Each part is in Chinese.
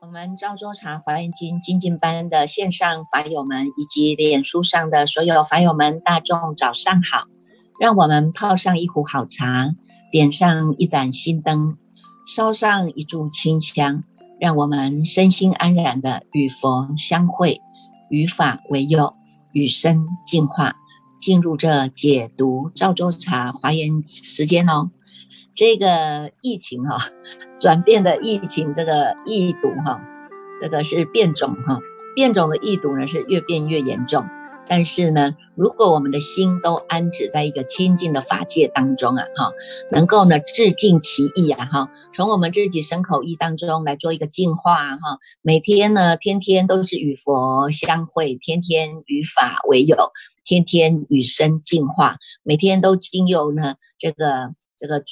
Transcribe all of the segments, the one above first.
我们赵州茶华严经精进班的线上法友们，以及脸书上的所有法友们，大众早上好！让我们泡上一壶好茶，点上一盏心灯，烧上一炷清香，让我们身心安然的与佛相会，语法为友，与生进化，进入这解读赵州茶华严时间哦。这个疫情哈，转变的疫情，这个疫毒哈，这个是变种哈，变种的疫毒呢是越变越严重。但是呢，如果我们的心都安止在一个清净的法界当中啊，哈，能够呢致敬其意啊，哈，从我们自己身口意当中来做一个净化哈，每天呢，天天都是与佛相会，天天与法为友，天天与身净化，每天都经由呢这个这个。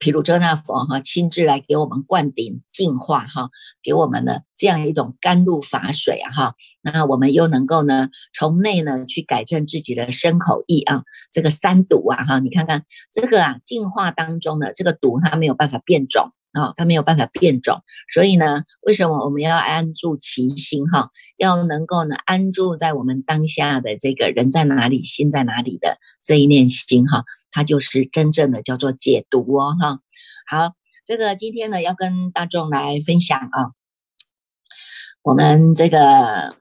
毗卢遮那佛哈亲自来给我们灌顶净化哈，给我们的这样一种甘露法水啊哈，那我们又能够呢从内呢去改正自己的身口意啊，这个三毒啊哈，你看看这个啊净化当中的这个毒它没有办法变种啊，它没有办法变种，所以呢为什么我们要安住其心哈，要能够呢安住在我们当下的这个人在哪里心在哪里的这一念心哈。它就是真正的叫做解读哦，哈，好，这个今天呢要跟大众来分享啊，我们这个《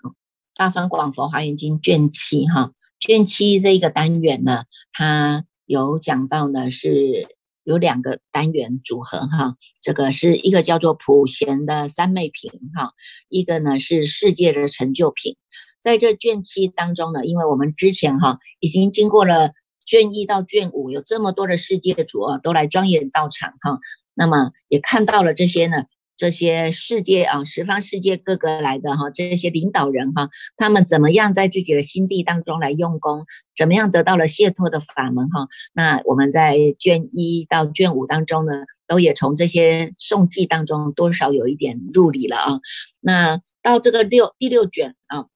大方广佛华严经》卷七哈，卷七这个单元呢，它有讲到呢是有两个单元组合哈，这个是一个叫做普贤的三昧品哈，一个呢是世界的成就品，在这卷七当中呢，因为我们之前哈已经经过了。卷一到卷五有这么多的世界主啊，都来庄严道场哈。那么也看到了这些呢，这些世界啊，十方世界各个来的哈，这些领导人哈，他们怎么样在自己的心地当中来用功，怎么样得到了解脱的法门哈。那我们在卷一到卷五当中呢，都也从这些颂记当中多少有一点入理了啊。那到这个六第六卷啊。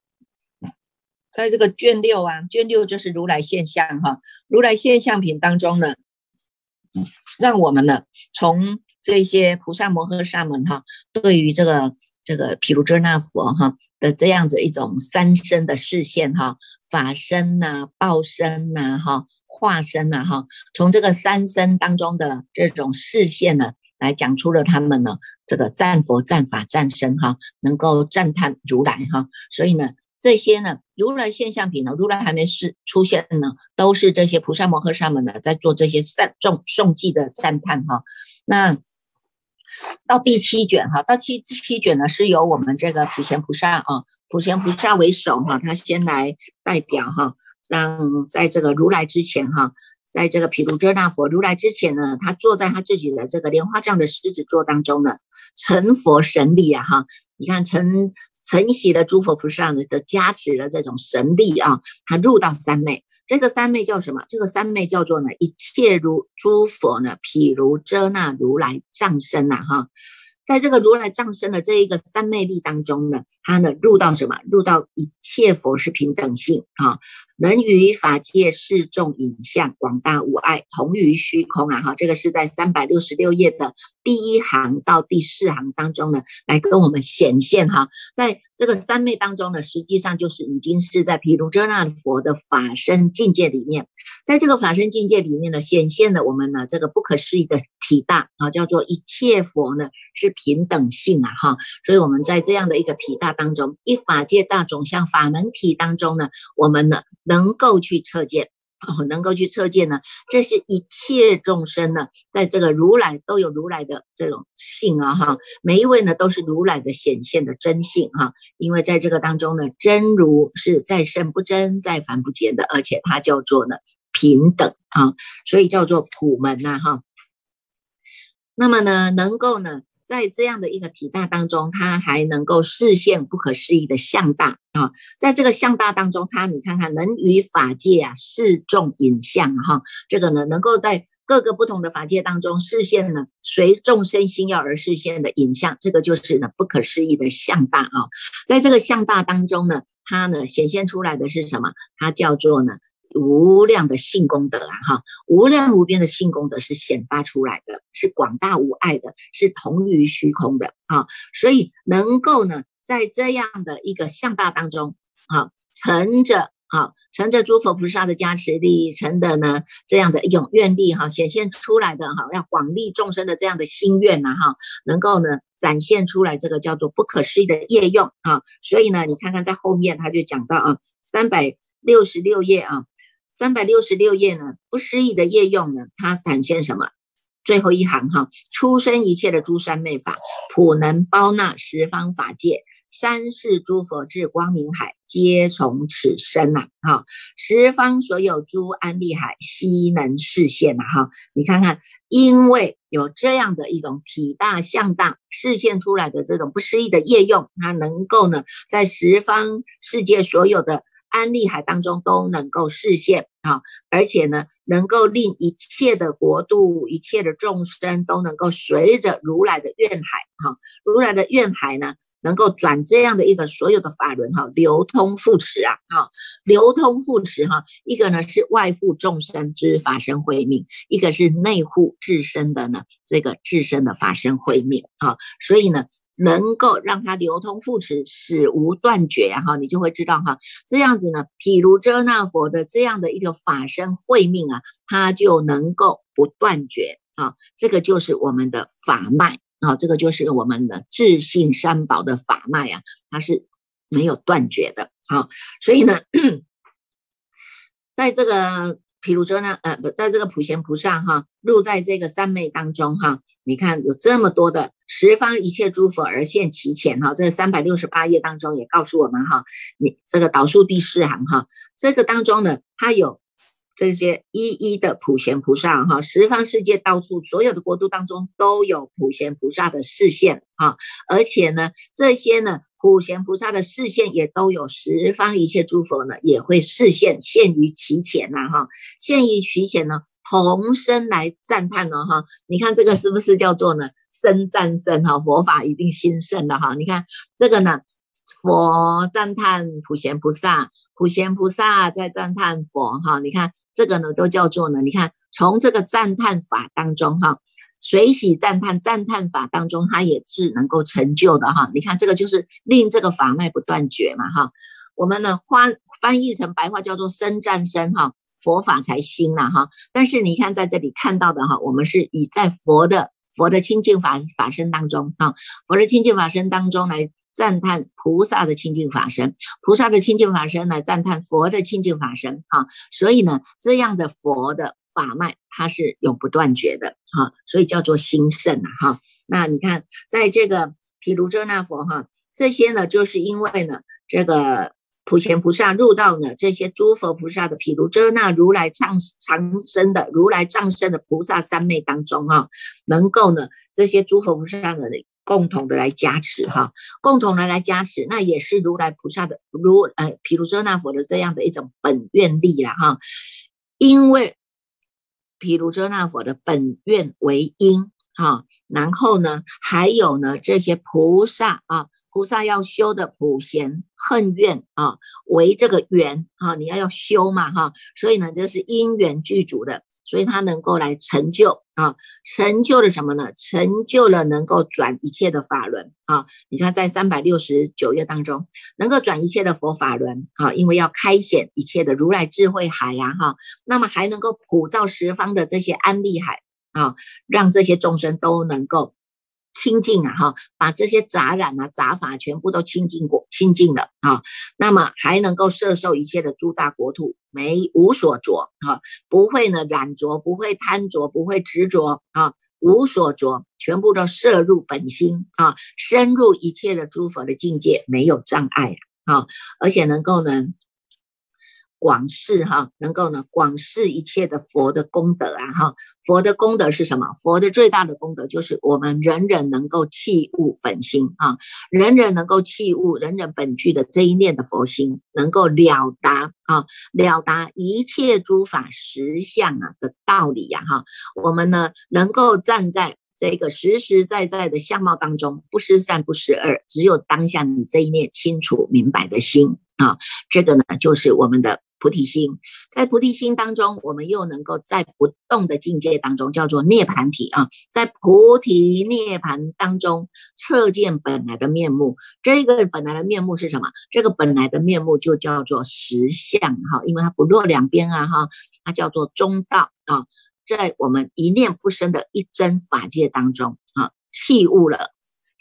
在这个卷六啊，卷六就是如来现象哈，如来现象品当中呢，让我们呢从这些菩萨摩诃萨们哈，对于这个这个毗卢遮那佛哈的这样子一种三身的视线哈，法身呐、报身呐、哈化身呐哈，从这个三身当中的这种视线呢，来讲出了他们呢这个赞佛、赞法、赞身哈，能够赞叹如来哈，所以呢。这些呢，如来现象品呢，如来还没是出现呢，都是这些菩萨摩诃萨们呢，在做这些赞颂颂记的赞叹哈。那到第七卷哈，到七七卷呢，是由我们这个普贤菩萨啊，普贤菩萨为首哈，他先来代表哈，让在这个如来之前哈，在这个毗卢遮那佛如来之前呢，他坐在他自己的这个莲花藏的狮子座当中呢，成佛神力啊哈，你看成。承袭的诸佛菩萨的的加持的这种神力啊，他入到三昧，这个三昧叫什么？这个三昧叫做呢，一切如诸佛呢，譬如遮那如来藏身呐，哈。在这个如来藏身的这一个三昧力当中呢，他呢入到什么？入到一切佛是平等性啊，能于法界示众影像，广大无碍，同于虚空啊！哈，这个是在三百六十六页的第一行到第四行当中呢，来跟我们显现哈，在这个三昧当中呢，实际上就是已经是在毗卢遮那佛的法身境界里面，在这个法身境界里面呢，显现了我们呢这个不可思议的体大啊，叫做一切佛呢是。平等性啊，哈，所以我们在这样的一个体大当中，一法界大种像法门体当中呢，我们呢能够去测见，哦，能够去测见呢，这是一切众生呢，在这个如来都有如来的这种性啊，哈，每一位呢都是如来的显现的真性哈，因为在这个当中呢，真如是再胜不真，再凡不减的，而且它叫做呢平等啊，所以叫做普门呐，哈，那么呢，能够呢。在这样的一个体大当中，它还能够视现不可思议的相大啊！在这个相大当中，它你看看能与法界啊示众影像哈，这个呢能够在各个不同的法界当中视现呢随众生心要而视现的影像，这个就是呢不可思议的相大啊！在这个相大当中呢，它呢显现出来的是什么？它叫做呢无量的性功德啊，哈，无量无边的性功德是显发出来的，是广大无碍的，是同于虚空的啊，所以能够呢在这样的一个向大当中啊，乘着。好，乘着诸佛菩萨的加持力，乘的呢这样的一种愿力哈，显现出来的哈，要广利众生的这样的心愿呐哈，能够呢展现出来这个叫做不可思议的业用啊。所以呢，你看看在后面他就讲到啊，三百六十六页啊，三百六十六页呢，不思议的业用呢，它展现什么？最后一行哈，出生一切的诸三昧法，普能包纳十方法界。三世诸佛至光明海，皆从此生呐！哈，十方所有诸安利海，悉能示现呐！哈，你看看，因为有这样的一种体大相大示现出来的这种不思议的业用，它能够呢，在十方世界所有的安利海当中都能够实现啊！而且呢，能够令一切的国度、一切的众生都能够随着如来的愿海，哈，如来的愿海呢。能够转这样的一个所有的法轮哈，流通护持啊，哈，流通护持哈，一个呢是外护众生之法身慧命，一个是内护自身的呢这个自身的法身慧命啊，所以呢能够让它流通护持，使无断绝哈，你就会知道哈，这样子呢，譬如遮那佛的这样的一个法身慧命啊，它就能够不断绝啊，这个就是我们的法脉。啊，这个就是我们的智信三宝的法脉啊，它是没有断绝的。好，所以呢，在这个譬如说呢，呃，不，在这个普贤菩萨哈，入在这个三昧当中哈，你看有这么多的十方一切诸佛而现其前哈，这三百六十八页当中也告诉我们哈，你这个倒数第四行哈，这个当中呢，它有。这些一一的普贤菩萨哈，十方世界到处所有的国度当中都有普贤菩萨的视线啊，而且呢，这些呢普贤菩萨的视线也都有十方一切诸佛呢也会视线现于其前呐哈，现于其前呢，同声来赞叹呢哈，你看这个是不是叫做呢声赞声哈，佛法一定兴盛的哈，你看这个呢。佛赞叹普贤菩萨，普贤菩萨在赞叹佛哈，你看这个呢都叫做呢，你看从这个赞叹法当中哈，随喜赞叹赞叹法当中，它也是能够成就的哈。你看这个就是令这个法脉不断绝嘛哈。我们呢翻翻译成白话叫做生赞生哈，佛法才兴了哈。但是你看在这里看到的哈，我们是以在佛的佛的清净法法身当中哈，佛的清净法身当中来。赞叹菩萨的清净法身，菩萨的清净法身呢？赞叹佛的清净法身啊！所以呢，这样的佛的法脉，它是永不断绝的哈，所以叫做兴盛啊哈。那你看，在这个毗卢遮那佛哈，这些呢，就是因为呢，这个普贤菩萨入到呢这些诸佛菩萨的毗卢遮那如来藏藏身的如来藏身的菩萨三昧当中啊，能够呢这些诸佛菩萨的。共同的来加持哈，共同的来加持，那也是如来菩萨的如呃，毗卢遮那佛的这样的一种本愿力了哈。因为毗卢遮那佛的本愿为因哈，然后呢，还有呢这些菩萨啊，菩萨要修的普贤恨愿啊，为这个缘啊，你要要修嘛哈，所以呢，这是因缘具足的。所以他能够来成就啊，成就了什么呢？成就了能够转一切的法轮啊！你看，在三百六十九页当中，能够转一切的佛法轮啊，因为要开显一切的如来智慧海呀哈，那么还能够普照十方的这些安利海啊，让这些众生都能够。清净啊，哈，把这些杂染啊、杂法全部都清净过、清净了啊，那么还能够摄受一切的诸大国土，没无所着啊，不会呢染着，不会贪着，不会执着啊，无所着，全部都摄入本心啊，深入一切的诸佛的境界，没有障碍啊，而且能够呢。广示哈，能够呢广示一切的佛的功德啊哈，佛的功德是什么？佛的最大的功德就是我们人人能够弃悟本心啊，人人能够弃悟人人本具的这一念的佛心，能够了达啊了达一切诸法实相啊的道理呀哈，我们呢能够站在这个实实在在的相貌当中，不失善不失恶，只有当下你这一念清楚明白的心。啊，这个呢就是我们的。菩提心，在菩提心当中，我们又能够在不动的境界当中，叫做涅盘体啊，在菩提涅盘当中彻见本来的面目。这个本来的面目是什么？这个本来的面目就叫做实相哈，因为它不落两边啊哈，它叫做中道啊，在我们一念不生的一真法界当中啊，器悟了。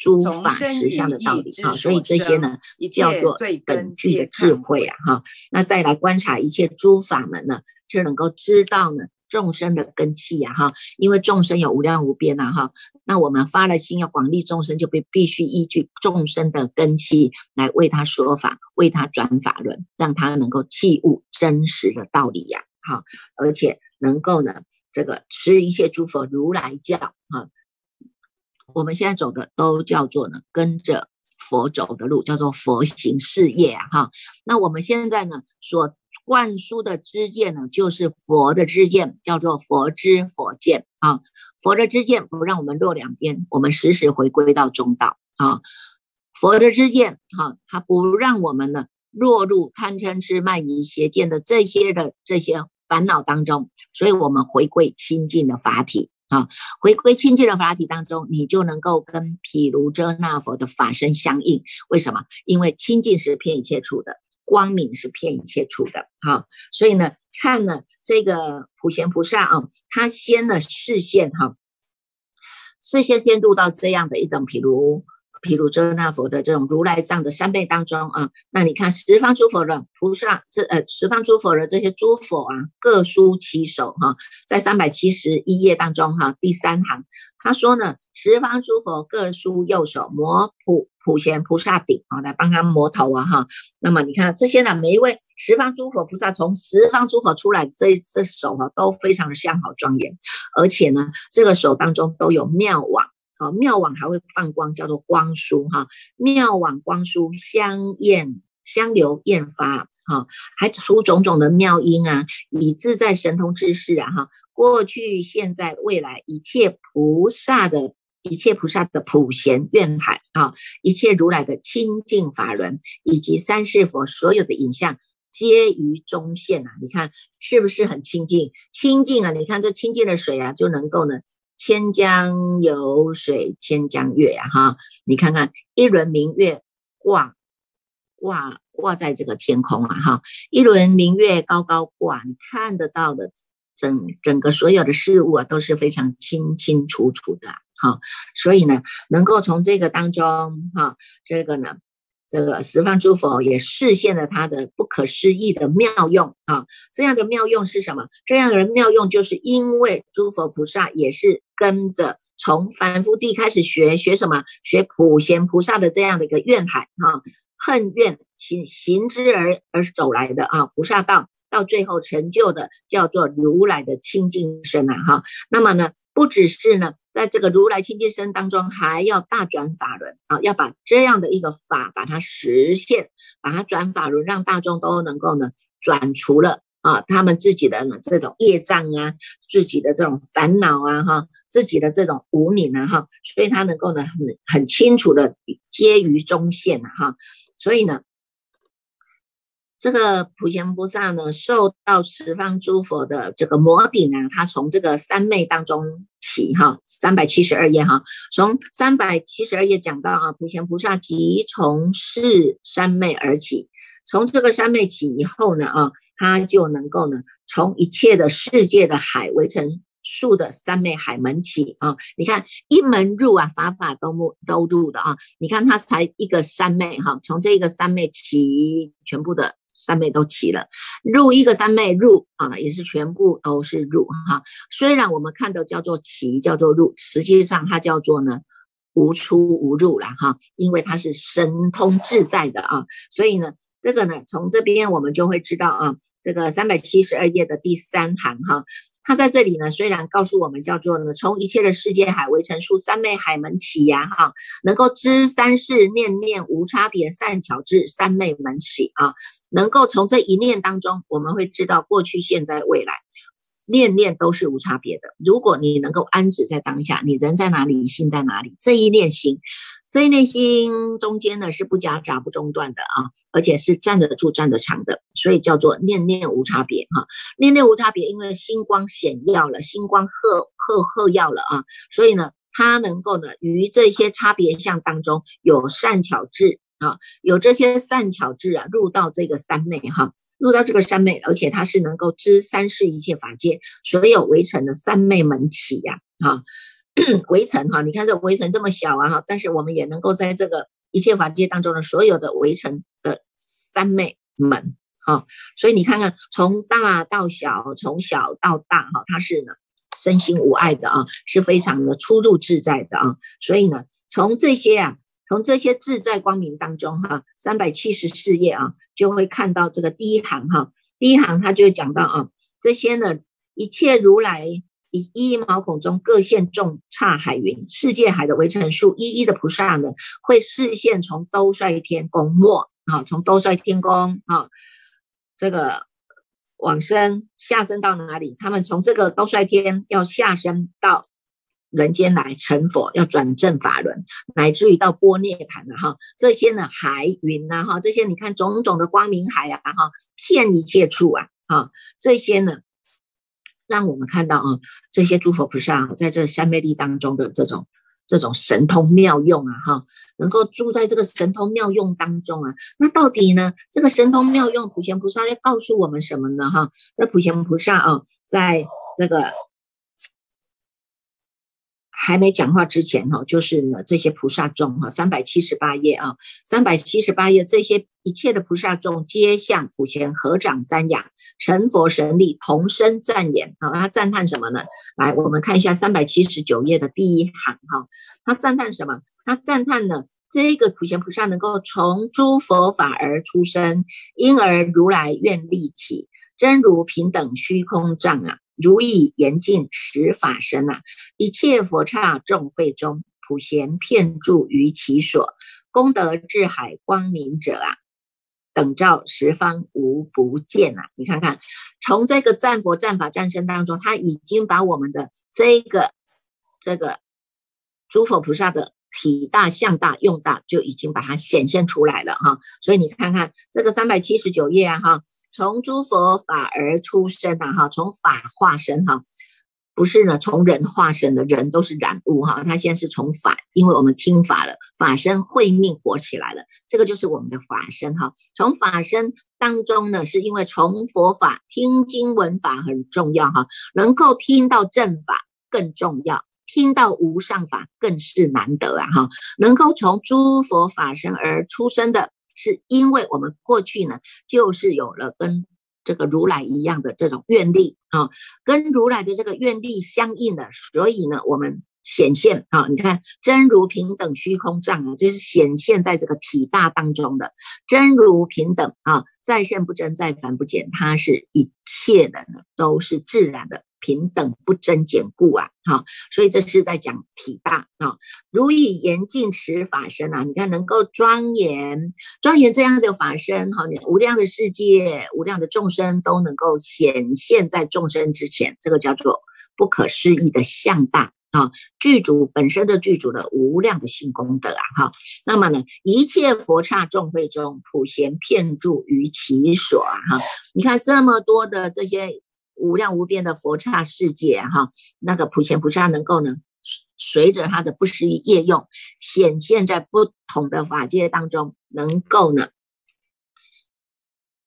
诸法实相的道理啊，所以这些呢叫做本具的智慧啊哈。那再来观察一切诸法门呢，就能够知道呢众生的根器呀哈。因为众生有无量无边呐哈，那我们发了心要广利众生，就必必须依据众生的根器来为他说法，为他转法轮，让他能够契悟真实的道理呀哈。而且能够呢这个持一切诸佛如来教啊。我们现在走的都叫做呢，跟着佛走的路，叫做佛行事业啊哈。那我们现在呢，所灌输的知见呢，就是佛的知见，叫做佛知佛见啊。佛的知见不让我们落两边，我们时时回归到中道啊。佛的知见哈，它不让我们呢落入贪嗔痴慢疑邪见的这些的这些烦恼当中，所以我们回归清净的法体。啊，回归清净的法体当中，你就能够跟毗卢遮那佛的法身相应。为什么？因为清净是偏一切处的，光明是偏一切处的。好，所以呢，看了这个普贤菩萨啊，他先呢视线哈，视线先入到这样的一种毗卢。毗卢遮那佛的这种如来藏的三昧当中啊，那你看十方诸佛的菩萨，这呃十方诸佛的这些诸佛啊，各书其手哈，在三百七十一页当中哈，第三行他说呢，十方诸佛各书右手摩普普贤菩萨顶啊，来帮他摩头啊哈。那么你看这些呢，每一位十方诸佛菩萨从十方诸佛出来，这这手啊都非常的相好庄严，而且呢，这个手当中都有妙网。好，妙网还会放光，叫做光束哈。妙网光束香焰香流焰发，哈，还出种种的妙音啊，以自在神通之事啊，哈，过去、现在、未来一切菩萨的一切菩萨的普贤愿海啊，一切如来的清净法轮，以及三世佛所有的影像，皆于中现啊。你看是不是很清净？清净啊！你看这清净的水啊，就能够呢。千江有水千江月呀，哈，你看看一轮明月挂挂挂在这个天空啊，哈，一轮明月高高挂，你看得到的整整个所有的事物啊，都是非常清清楚楚的，哈，所以呢，能够从这个当中，哈，这个呢。这个十方诸佛也示现了他的不可思议的妙用啊！这样的妙用是什么？这样的妙用就是因为诸佛菩萨也是跟着从凡夫地开始学学什么？学普贤菩萨的这样的一个愿海哈，恨怨行行之而而走来的啊，菩萨道到最后成就的叫做如来的清净身啊哈。那么呢，不只是呢。在这个如来清净身当中，还要大转法轮啊，要把这样的一个法把它实现，把它转法轮，让大众都能够呢转除了啊他们自己的呢这种业障啊，自己的这种烦恼啊哈，自己的这种无明啊哈，所以他能够呢很很清楚的接于中线呐哈，所以呢。这个普贤菩萨呢，受到十方诸佛的这个摩顶啊，他从这个三昧当中起哈，三百七十二页哈，从三百七十二页讲到啊，普贤菩萨即从是三昧而起，从这个三昧起以后呢啊，他就能够呢，从一切的世界的海围成数的三昧海门起啊，你看一门入啊，法法都入都入的啊，你看他才一个三昧哈，从这个三昧起，全部的。三昧都齐了，入一个三昧入啊，也是全部都是入哈。虽然我们看到叫做齐，叫做入，实际上它叫做呢无出无入了哈，因为它是神通自在的啊。所以呢，这个呢，从这边我们就会知道啊，这个三百七十二页的第三行哈。他在这里呢，虽然告诉我们叫做呢，从一切的世界海为成数三昧海门起呀，哈，能够知三世念念无差别善巧智三昧门起啊，能够从这一念当中，我们会知道过去、现在、未来，念念都是无差别的。如果你能够安止在当下，你人在哪里，心在哪里，这一念心。这一内心中间呢是不夹杂不中断的啊，而且是站得住站得长的，所以叫做念念无差别哈。念念无差别，因为星光显耀了，星光赫赫赫耀了啊，所以呢，它能够呢于这些差别相当中有善巧智啊，有这些善巧智啊，入到这个三昧哈，入到这个三昧，而且它是能够知三世一切法界所有围城的三昧门起呀啊。围城哈，你看这围城这么小啊哈，但是我们也能够在这个一切法界当中的所有的围城的三昧门哈，所以你看看从大到小，从小到大哈，它是呢身心无碍的啊，是非常的出入自在的啊，所以呢从这些啊，从这些自在光明当中哈，三百七十四页啊，就会看到这个第一行哈，第一行他就讲到啊，这些呢一切如来。以一一毛孔中各现众刹海云，世界海的围城数一一的菩萨呢，会视线从兜率天宫末啊，从兜率天宫啊，这个往生下生到哪里？他们从这个兜率天要下生到人间来成佛，要转正法轮，乃至于到波涅盘了哈。这些呢海云呐哈，这些你看种种的光明海啊哈，遍一切处啊哈，这些呢。让我们看到啊，这些诸佛菩萨在这三昧力当中的这种这种神通妙用啊，哈，能够住在这个神通妙用当中啊。那到底呢，这个神通妙用普贤菩萨要告诉我们什么呢？哈，那普贤菩萨啊，在这个。还没讲话之前哈，就是呢这些菩萨众哈，三百七十八页啊，三百七十八页，这些一切的菩萨众皆向普贤合掌瞻仰，成佛神力，同声赞言啊，他赞叹什么呢？来，我们看一下三百七十九页的第一行哈，他赞叹什么？他赞叹呢这个普贤菩萨能够从诸佛法而出生，因而如来愿力起，真如平等虚空藏啊。如以严禁持法身啊，一切佛刹众会中，普贤遍住于其所，功德智海光明者啊，等照十方无不见啊！你看看，从这个战国战法战胜当中，他已经把我们的这个这个诸佛菩萨的。体大、相大、用大，就已经把它显现出来了哈。所以你看看这个三百七十九页啊哈，从诸佛法而出生啊哈，从法化身哈，不是呢，从人化身的人都是染物哈。他现在是从法，因为我们听法了，法身慧命活起来了，这个就是我们的法身哈。从法身当中呢，是因为从佛法听经闻法很重要哈，能够听到正法更重要。听到无上法更是难得啊！哈，能够从诸佛法身而出生的，是因为我们过去呢，就是有了跟这个如来一样的这种愿力啊，跟如来的这个愿力相应的，所以呢，我们显现啊，你看真如平等虚空藏啊，就是显现在这个体大当中的真如平等啊，再现不真，再凡不减，它是一切的呢，都是自然的。平等不增减故啊，哈，所以这是在讲体大啊。如以严禁持法身啊，你看能够庄严庄严这样的法身，哈，无量的世界、无量的众生都能够显现在众生之前，这个叫做不可思议的相大啊。具足本身的具足的无量的性功德啊，哈。那么呢，一切佛刹众会中，普贤遍住于其所啊，哈。你看这么多的这些。无量无边的佛刹世界哈，那个普贤菩萨能够呢，随着他的不思议业用，显现在不同的法界当中，能够呢，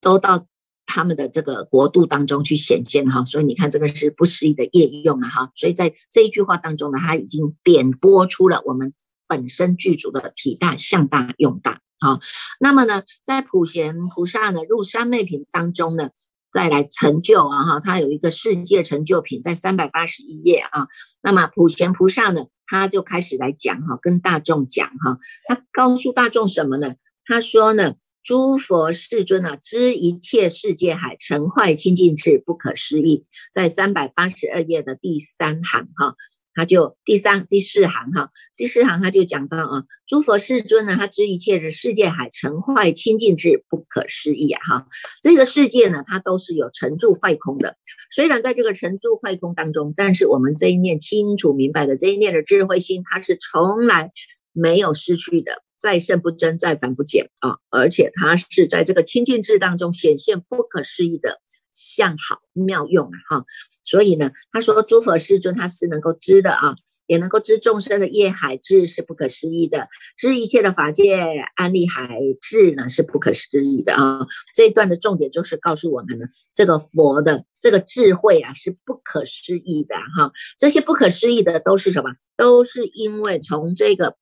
都到他们的这个国度当中去显现哈。所以你看，这个是不思议的业用啊哈。所以在这一句话当中呢，他已经点拨出了我们本身具足的体大、相大、用大哈。那么呢，在普贤菩萨呢入三昧品当中呢。再来成就啊哈，他有一个世界成就品在三百八十一页啊。那么普贤菩萨呢，他就开始来讲哈，跟大众讲哈，他告诉大众什么呢？他说呢，诸佛世尊啊，知一切世界海成坏清净智，不可思议，在三百八十二页的第三行哈。他就第三、第四行哈，第四行他就讲到啊，诸佛世尊呢，他知一切的世界海成坏清净智，不可思议啊哈。这个世界呢，它都是有成住坏空的。虽然在这个成住坏空当中，但是我们这一念清楚明白的这一念的智慧心，它是从来没有失去的，再胜不增，再凡不减啊！而且它是在这个清净智当中显现不可思议的相好妙用啊！哈，所以呢，他说诸佛世尊他是能够知的啊。也能够知众生的业海智是不可思议的，知一切的法界安利海智呢是不可思议的啊！这一段的重点就是告诉我们呢，这个佛的这个智慧啊是不可思议的哈。这些不可思议的都是什么？都是因为从这个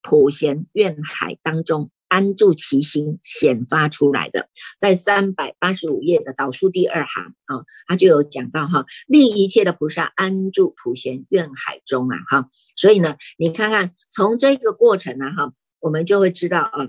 普贤愿海当中。安住其心显发出来的，在三百八十五页的导数第二行啊，他就有讲到哈，令一切的菩萨安住普贤愿海中啊哈，所以呢，你看看从这个过程呢哈，我们就会知道啊，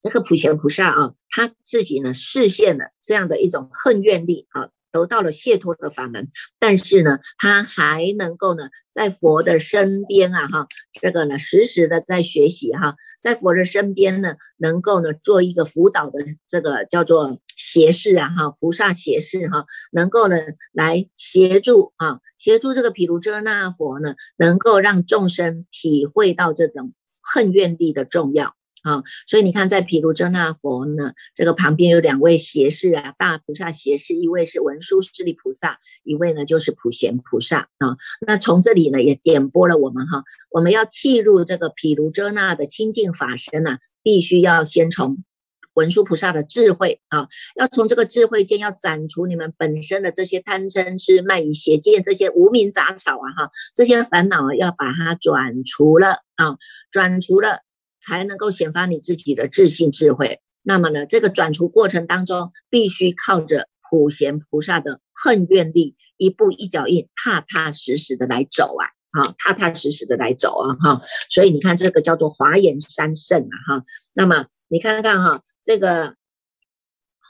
这个普贤菩萨啊，他自己呢实现了这样的一种恨怨力啊。得到了解脱的法门，但是呢，他还能够呢，在佛的身边啊，哈，这个呢，时时的在学习哈，在佛的身边呢，能够呢，做一个辅导的这个叫做胁侍啊，哈，菩萨胁侍哈，能够呢，来协助啊，协助这个毗卢遮那佛呢，能够让众生体会到这种恨怨力的重要。啊，所以你看，在毗卢遮那佛呢，这个旁边有两位胁侍啊，大菩萨胁侍，一位是文殊师利菩萨，一位呢就是普贤菩萨啊。那从这里呢，也点拨了我们哈，我们要契入这个毗卢遮那的清净法身呢，必须要先从文殊菩萨的智慧啊，要从这个智慧间要斩除你们本身的这些贪嗔痴慢疑邪见这些无名杂草啊哈，这些烦恼，要把它转除了啊，转除了。才能够显发你自己的自信智慧。那么呢，这个转除过程当中，必须靠着普贤菩萨的恨怨力，一步一脚印，踏踏实实的来走啊！哈，踏踏实实的来走啊！哈，所以你看，这个叫做华严三圣啊！哈，那么你看看哈，这个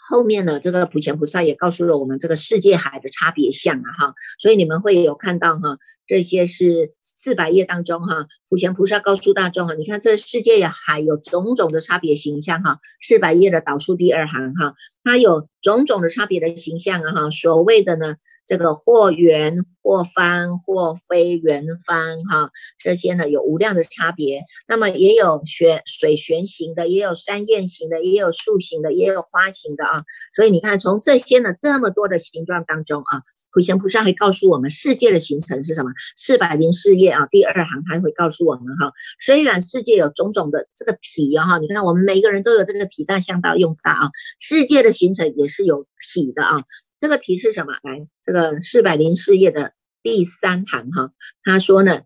后面呢，这个普贤菩萨也告诉了我们这个世界海的差别相啊！哈，所以你们会有看到哈，这些是。四百页当中，哈，普贤菩萨告诉大众哈，你看这世界也还有种种的差别形象哈。四百页的导数第二行哈，它有种种的差别的形象啊哈。所谓的呢，这个或圆或方或非圆方哈，这些呢有无量的差别。那么也有旋水旋形的，也有山焰形的，也有树形的，也有花形的。啊所以你看，从这些呢这么多的形状当中啊。普贤菩萨还告诉我们，世界的形成是什么？四百零四页啊，第二行他会告诉我们哈。虽然世界有种种的这个体哈，你看我们每个人都有这个体，大向大用大啊。世界的形成也是有体的啊。这个体是什么？来，这个四百零四页的第三行哈，他说呢，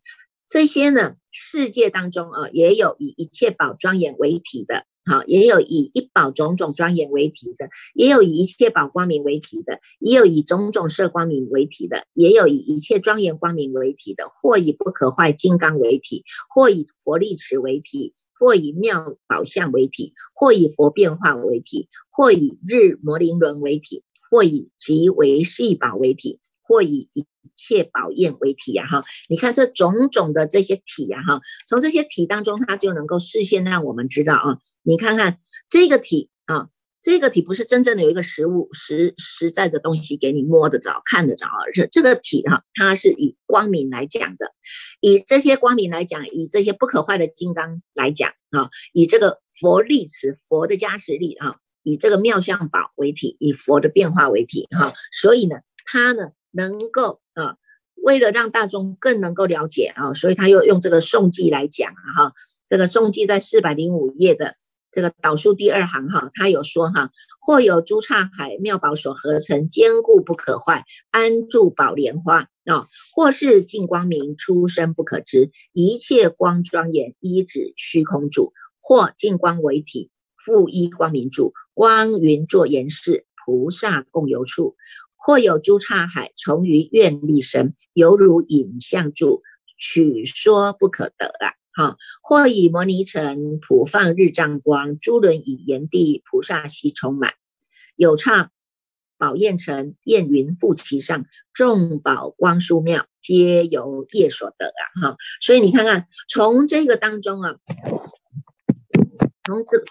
这些呢世界当中啊，也有以一切宝庄严为体的。好，也有以一宝种种庄严为体的，也有以一切宝光明为体的，也有以种种色光明为体的，也有以一切庄严光明为体的，或以不可坏金刚为体，或以佛力持为体，或以妙宝相为体，或以佛变化为体，或以日摩林轮为体，或以极为细宝为体，或以一。切宝焰为体呀，哈，你看这种种的这些体呀，哈，从这些体当中，它就能够事先让我们知道啊，你看看这个体啊，这个体不是真正的有一个实物实实在的东西给你摸得着、看得着，而是这个体哈，它是以光明来讲的，以这些光明来讲，以这些不可坏的金刚来讲啊，以这个佛力持佛的加持力啊，以这个妙相宝为体，以佛的变化为体哈，所以呢，它呢。能够啊，为了让大众更能够了解啊，所以他又用这个颂记来讲啊哈。这个颂记在四百零五页的这个导数第二行哈，他有说哈，或有诸刹海妙宝所合成，坚固不可坏，安住宝莲花啊，或是净光明出生不可知，一切光庄严依止虚空住，或净光为体，复依光明住，光云作言饰，菩萨共游处。或有诸刹海从于愿力生，犹如影像住，取说不可得啊！哈，或以摩尼城普放日藏光，诸轮以炎帝菩萨悉充满，有刹宝焰城，焰云覆其上，众宝光殊妙，皆由业所得啊！哈，所以你看看，从这个当中啊，从这。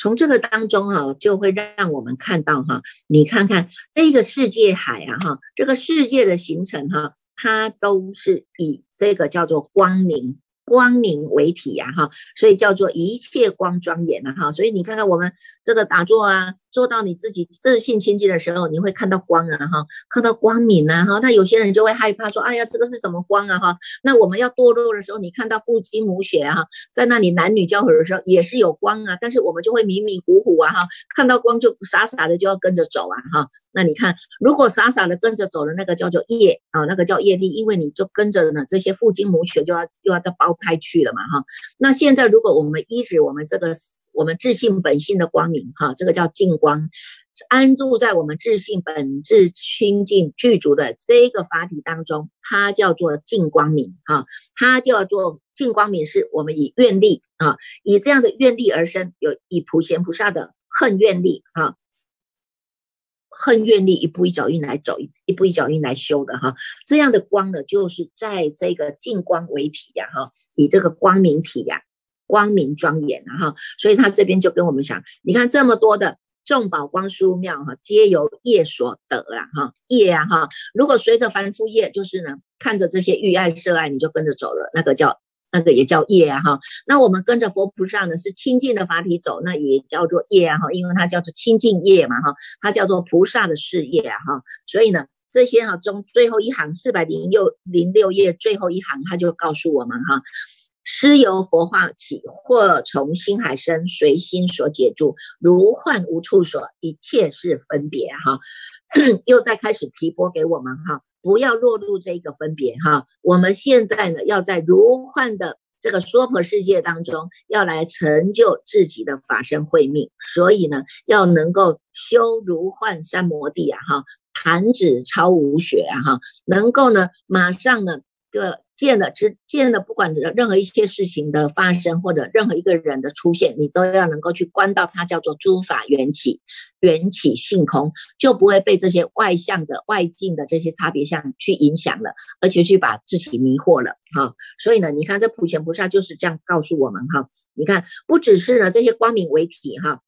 从这个当中哈，就会让我们看到哈，你看看这个世界海啊哈，这个世界的形成哈，它都是以这个叫做光明。光明为体呀，哈，所以叫做一切光庄严呐，哈，所以你看看我们这个打坐啊，做到你自己自信清净的时候，你会看到光啊，哈，看到光明啊，哈，那有些人就会害怕说，哎呀，这个是什么光啊，哈，那我们要堕落的时候，你看到父精母血啊，在那里男女交合的时候也是有光啊，但是我们就会迷迷糊糊啊，哈，看到光就傻傻的就要跟着走啊，哈，那你看，如果傻傻的跟着走的那个叫做业啊，那个叫业力，因为你就跟着呢这些父精母血就要又要再包。开去了嘛哈，那现在如果我们依止我们这个我们自信本性的光明哈，这个叫净光，安住在我们自信本质清净具足的这个法体当中，它叫做净光明哈，它叫做净光明，是我们以愿力啊，以这样的愿力而生，有以普贤菩萨的恨愿力啊。恨愿力一步一脚印来走，一步一脚印来修的哈，这样的光呢，就是在这个净光为体呀哈，以这个光明体呀，光明庄严啊哈，所以他这边就跟我们讲，你看这么多的众宝光殊妙哈，皆由业所得啊哈，业啊哈，如果随着凡夫业，就是呢，看着这些欲爱色爱，你就跟着走了，那个叫。那个也叫业啊哈，那我们跟着佛菩萨呢是清净的法体走，那也叫做业啊哈，因为它叫做清净业嘛哈，它叫做菩萨的事业啊哈，所以呢这些哈中最后一行四百零六零六页最后一行，他就告诉我们哈，师由佛化起，或从心海生，随心所解住，如幻无处所，一切是分别哈，又再开始提拨给我们哈。不要落入这个分别哈，我们现在呢，要在如幻的这个娑婆世界当中，要来成就自己的法身慧命，所以呢，要能够修如幻三摩地啊哈，弹指超无学啊哈，能够呢，马上呢。个见的之见的，不管任何一些事情的发生，或者任何一个人的出现，你都要能够去观到它叫做诸法缘起，缘起性空，就不会被这些外向的外境的这些差别相去影响了，而且去把自己迷惑了哈。所以呢，你看这普贤菩萨就是这样告诉我们哈，你看不只是呢这些光明为体哈。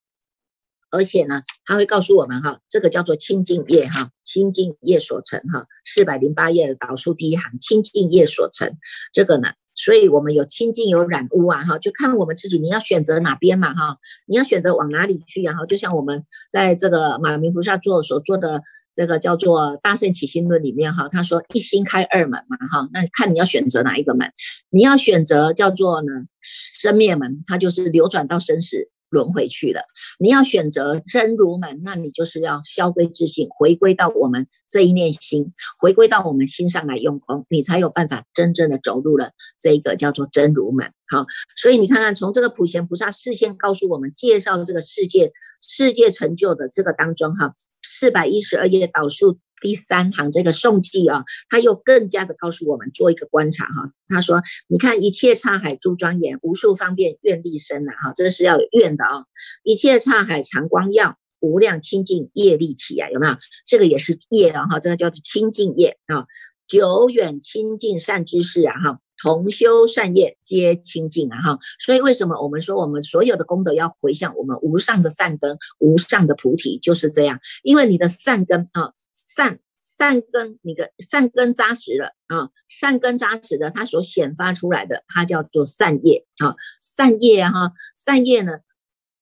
而且呢，他会告诉我们哈，这个叫做清净业哈，清净业所成哈，四百零八页的导数第一行，清净业所成。这个呢，所以我们有清净有染污啊哈，就看我们自己，你要选择哪边嘛哈，你要选择往哪里去啊哈，就像我们在这个马明菩萨做所做的这个叫做大圣起心论里面哈，他说一心开二门嘛哈，那看你要选择哪一个门，你要选择叫做呢生灭门，它就是流转到生死。轮回去了，你要选择真如门，那你就是要消归自信，回归到我们这一念心，回归到我们心上来用功，你才有办法真正的走入了这个叫做真如门。好，所以你看看从这个普贤菩萨事先告诉我们介绍这个世界世界成就的这个当中，哈，四百一十二页导数。第三行这个宋记啊，他又更加的告诉我们做一个观察哈。他说：“你看一切刹海诸庄严，无数方便愿力生啊，哈，这个是要有愿的啊。一切刹海常光耀，无量清净业力起啊，有没有？这个也是业啊，哈，这个叫做清净业啊。久远清净善知识啊，哈。”同修善业皆清净啊哈，所以为什么我们说我们所有的功德要回向我们无上的善根、无上的菩提，就是这样。因为你的善根啊，善善根，你的善根扎实了啊，善根扎实的，它所显发出来的，它叫做善业啊，善业哈，善业呢，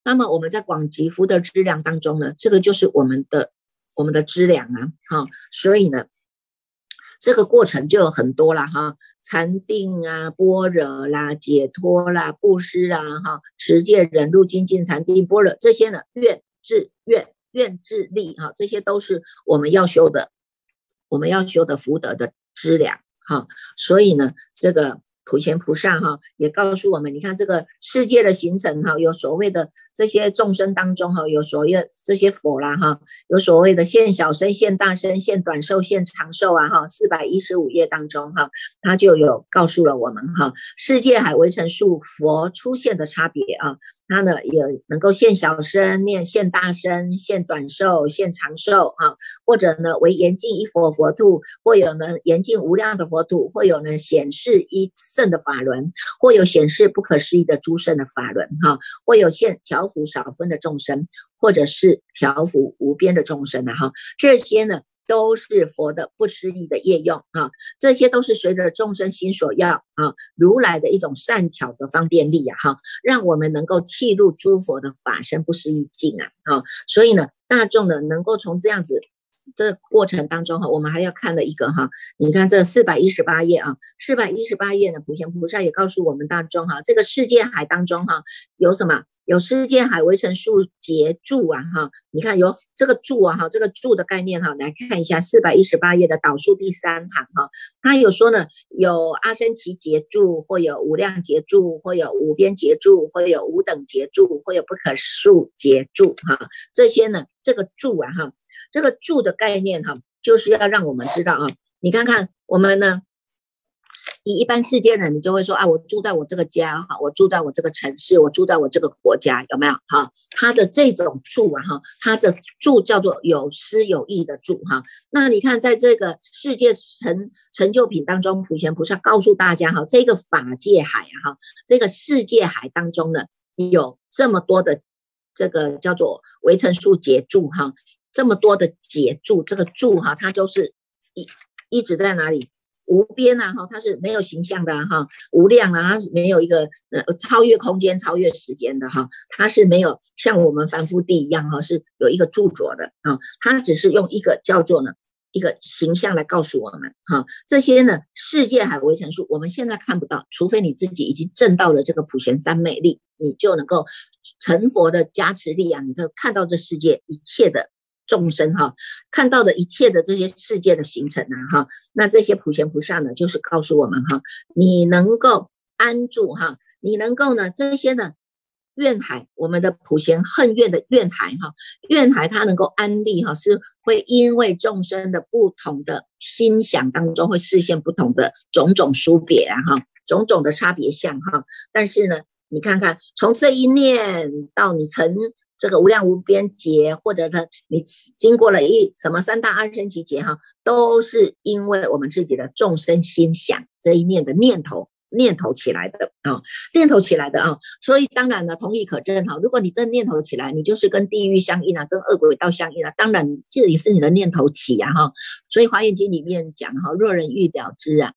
那么我们在广积福德资粮当中呢，这个就是我们的我们的资粮啊，哈，所以呢。这个过程就有很多了，哈，禅定啊，般若啦，解脱啦，布施啊，哈，持戒忍辱精进禅定般若这些呢，愿智愿愿智力哈，这些都是我们要修的，我们要修的福德的资粮哈，所以呢，这个。普贤菩萨哈也告诉我们，你看这个世界的形成哈，有所谓的这些众生当中哈，有所谓这些佛啦哈，有所谓的现小生、现大生、现短寿、现长寿啊哈，四百一十五页当中哈，他就有告诉了我们哈，世界海围城数佛出现的差别啊，他呢也能够现小生、念现大生、现短寿、现长寿啊，或者呢为严禁一佛佛土，或有呢严禁无量的佛土，或有呢显示一。圣的法轮，或有显示不可思议的诸圣的法轮，哈，或有现调福少分的众生，或者是调伏无边的众生的哈，这些呢都是佛的不思议的业用啊，这些都是随着众生心所要啊，如来的一种善巧的方便力呀哈，让我们能够契入诸佛的法身不思议境啊啊，所以呢，大众呢能够从这样子。这过程当中哈，我们还要看了一个哈，你看这四百一十八页啊，四百一十八页呢，普贤菩萨也告诉我们大众哈，这个世界海当中哈，有什么？有世界海围成数节柱啊哈，你看有这个柱啊哈，这个柱的概念哈，来看一下四百一十八页的导数第三行哈，它有说呢，有阿僧祇劫柱，或有无量劫柱，或有无边劫柱，或有无等劫柱，或有不可数劫柱哈，这些呢，这个柱啊哈。这个柱的概念哈，就是要让我们知道啊，你看看我们呢，你一般世界人，你就会说啊，我住在我这个家哈，我住在我这个城市，我住在我这个国家，有没有哈？他的这种住啊哈，他的住叫做有思有意的住哈。那你看在这个世界成成就品当中，普贤菩萨告诉大家哈，这个法界海啊哈，这个世界海当中呢，有这么多的这个叫做维城数结住哈。这么多的结柱，这个柱哈，它都是一一直在哪里？无边啊哈，它是没有形象的哈，无量啊，它是没有一个呃超越空间、超越时间的哈，它是没有像我们凡夫地一样哈，是有一个著作的啊，它只是用一个叫做呢一个形象来告诉我们哈，这些呢世界海围城数，我们现在看不到，除非你自己已经证到了这个普贤三昧力，你就能够成佛的加持力啊，你可以看到这世界一切的。众生哈看到的一切的这些世界的形成啊哈，那这些普贤菩萨呢，就是告诉我们哈，你能够安住哈，你能够呢这些呢怨海，我们的普贤恨怨的怨海哈，怨海它能够安立哈，是会因为众生的不同的心想当中会视现不同的种种殊别啊哈，种种的差别相哈，但是呢，你看看从这一念到你成。这个无量无边劫，或者他你经过了一什么三大安生奇劫哈，都是因为我们自己的众生心想这一念的念头念头起来的啊，念头起来的啊，所以当然呢，同理可证哈，如果你这念头起来，你就是跟地狱相应啊，跟恶鬼道相应啊，当然这也是你的念头起呀哈，所以华严经里面讲哈，若人欲了知啊。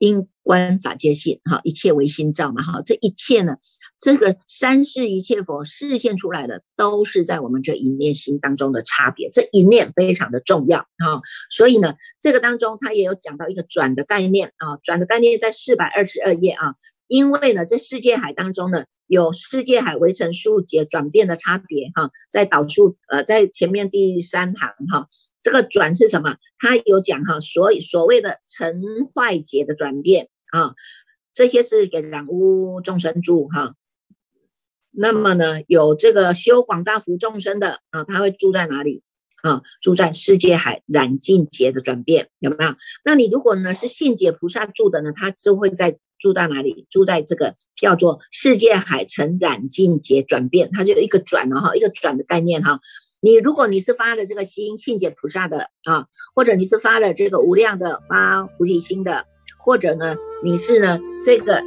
因观法界性，哈，一切唯心造嘛，哈，这一切呢，这个三世一切佛示现出来的，都是在我们这一念心当中的差别，这一念非常的重要，哈，所以呢，这个当中他也有讲到一个转的概念啊，转的概念在四百二十二页啊。因为呢，这世界海当中呢，有世界海围成数节转变的差别哈，在导数呃，在前面第三行哈，这个转是什么？它有讲哈，所以所谓的成坏劫的转变啊，这些是给染污众生住哈。那么呢，有这个修广大福众生的啊，他会住在哪里啊？住在世界海染净劫的转变有没有？那你如果呢是信解菩萨住的呢，他就会在。住在哪里？住在这个叫做世界海城染净劫转变，它就有一个转了哈，一个转的概念哈。你如果你是发了这个心信解菩萨的啊，或者你是发了这个无量的发菩提心的，或者呢你是呢这个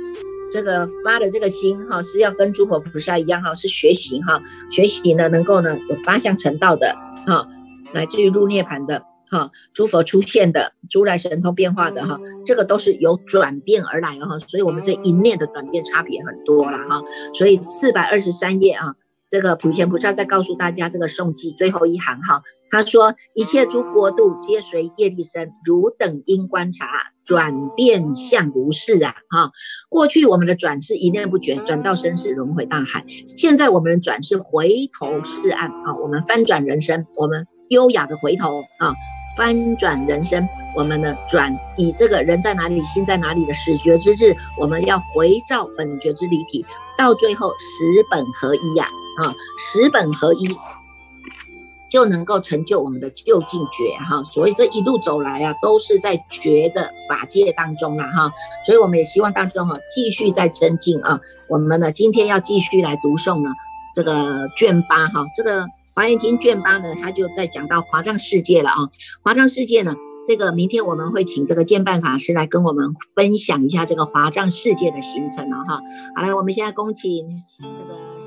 这个发的这个心哈，是要跟诸佛菩萨一样哈，是学习哈，学习呢能够呢有八相成道的哈，来自于入涅盘的。哈，诸佛出现的，如来神通变化的哈，这个都是由转变而来的哈，所以我们这一念的转变差别很多了哈，所以四百二十三页啊，这个普贤菩萨在告诉大家这个颂记最后一行哈，他说一切诸国度皆随业力生，汝等应观察转变相如是啊哈，过去我们的转是一念不绝，转到生死轮回大海，现在我们的转是回头是岸啊，我们翻转人生，我们优雅的回头啊。翻转人生，我们呢转以这个人在哪里，心在哪里的始觉之智，我们要回照本觉之离体，到最后十本合一呀，啊，十本合一就能够成就我们的究竟觉哈。所以这一路走来啊，都是在觉的法界当中了哈。所以我们也希望当中哈，继续在增进啊。我们呢今天要继续来读诵呢这个卷八哈，这个。华严经卷八呢，他就在讲到华藏世界了啊。华藏世界呢，这个明天我们会请这个建办法师来跟我们分享一下这个华藏世界的形成了哈。好了，我们现在恭请这个。